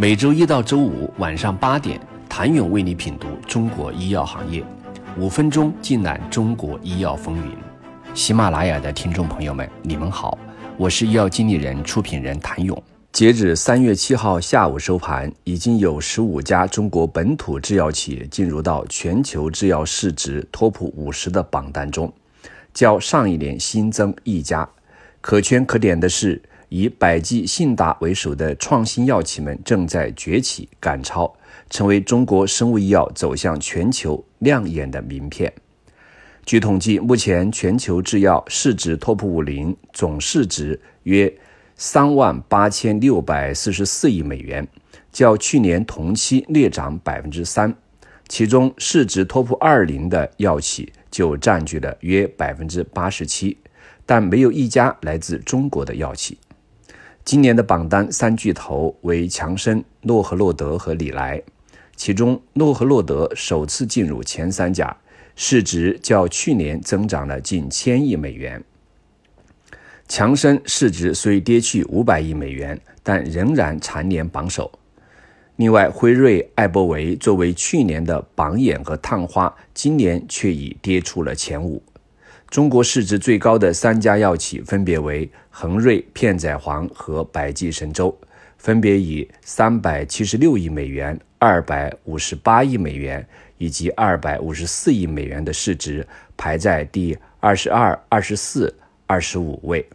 每周一到周五晚上八点，谭勇为你品读中国医药行业，五分钟尽览中国医药风云。喜马拉雅的听众朋友们，你们好，我是医药经理人、出品人谭勇。截止三月七号下午收盘，已经有十五家中国本土制药企业进入到全球制药市值 TOP 五十的榜单中，较上一年新增一家。可圈可点的是。以百济、信达为首的创新药企们正在崛起赶超，成为中国生物医药走向全球亮眼的名片。据统计，目前全球制药市值 TOP 五零总市值约三万八千六百四十四亿美元，较去年同期略涨百分之三。其中，市值 TOP 二零的药企就占据了约百分之八十七，但没有一家来自中国的药企。今年的榜单三巨头为强生、诺和诺德和礼来，其中诺和诺德首次进入前三甲，市值较去年增长了近千亿美元。强生市值虽跌去五百亿美元，但仍然蝉联榜首。另外，辉瑞、艾伯维作为去年的榜眼和探花，今年却已跌出了前五。中国市值最高的三家药企分别为恒瑞、片仔癀和百济神州，分别以三百七十六亿美元、二百五十八亿美元以及二百五十四亿美元的市值排在第二十二、二十四、二十五位。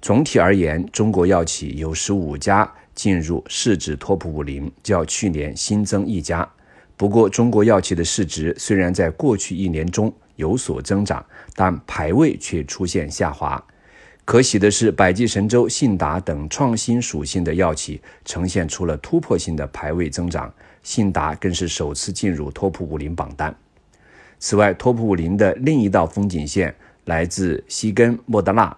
总体而言，中国药企有十五家进入市值 TOP 五零，较去年新增一家。不过，中国药企的市值虽然在过去一年中，有所增长，但排位却出现下滑。可喜的是，百济神州、信达等创新属性的药企呈现出了突破性的排位增长，信达更是首次进入 TOP 五零榜单。此外，TOP 五零的另一道风景线来自西根、莫德纳、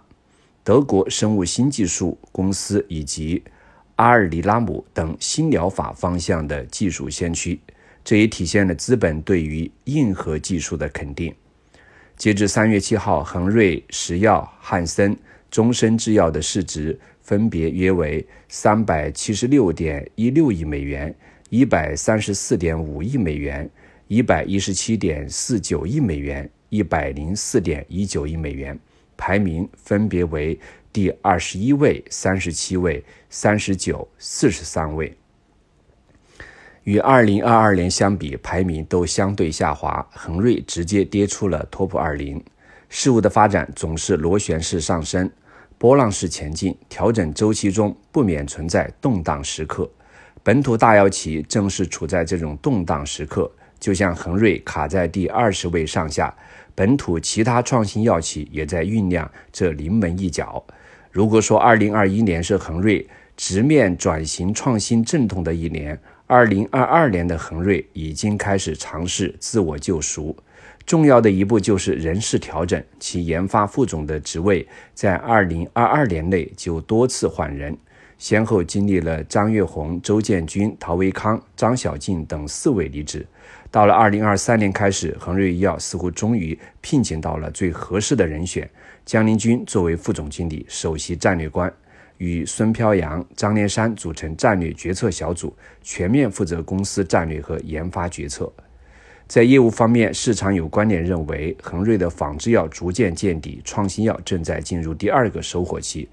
德国生物新技术公司以及阿尔里拉姆等新疗法方向的技术先驱，这也体现了资本对于硬核技术的肯定。截至三月七号，恒瑞、石药、汉森、中生制药的市值分别约为三百七十六点一六亿美元、一百三十四点五亿美元、一百一十七点四九亿美元、一百零四点一九亿美元，排名分别为第二十一位、三十七位、三十九、四十三位。与二零二二年相比，排名都相对下滑。恒瑞直接跌出了 TOP 二零。事物的发展总是螺旋式上升，波浪式前进。调整周期中不免存在动荡时刻。本土大药企正是处在这种动荡时刻，就像恒瑞卡在第二十位上下，本土其他创新药企也在酝酿这临门一脚。如果说二零二一年是恒瑞直面转型创新阵痛的一年，二零二二年的恒瑞已经开始尝试自我救赎，重要的一步就是人事调整，其研发副总的职位在二零二二年内就多次换人，先后经历了张月红、周建军、陶维康、张小静等四位离职。到了二零二三年开始，恒瑞医药似乎终于聘请到了最合适的人选，江林军作为副总经理，首席战略官。与孙飘扬、张连山组成战略决策小组，全面负责公司战略和研发决策。在业务方面，市场有观点认为，恒瑞的仿制药逐渐见底，创新药正在进入第二个收获期。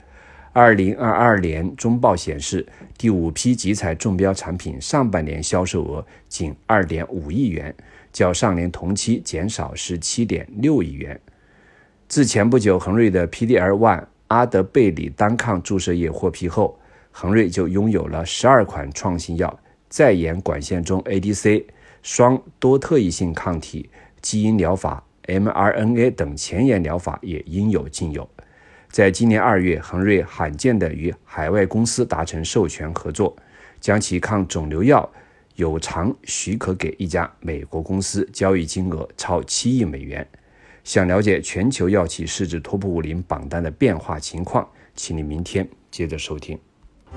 二零二二年中报显示，第五批集采中标产品上半年销售额仅二点五亿元，较上年同期减少十七点六亿元。自前不久，恒瑞的 PDL1。阿德贝里单抗注射液获批后，恒瑞就拥有了十二款创新药，在研管线中 ADC、双多特异性抗体、基因疗法、mRNA 等前沿疗法也应有尽有。在今年二月，恒瑞罕见地与海外公司达成授权合作，将其抗肿瘤药有偿许可给一家美国公司，交易金额超七亿美元。想了解全球药企市值 TOP 五零榜单的变化情况，请你明天接着收听。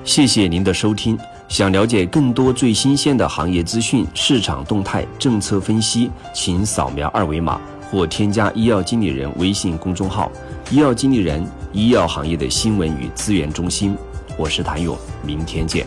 谢谢您的收听。想了解更多最新鲜的行业资讯、市场动态、政策分析，请扫描二维码或添加医药经理人微信公众号“医药经理人”——医药行业的新闻与资源中心。我是谭勇，明天见。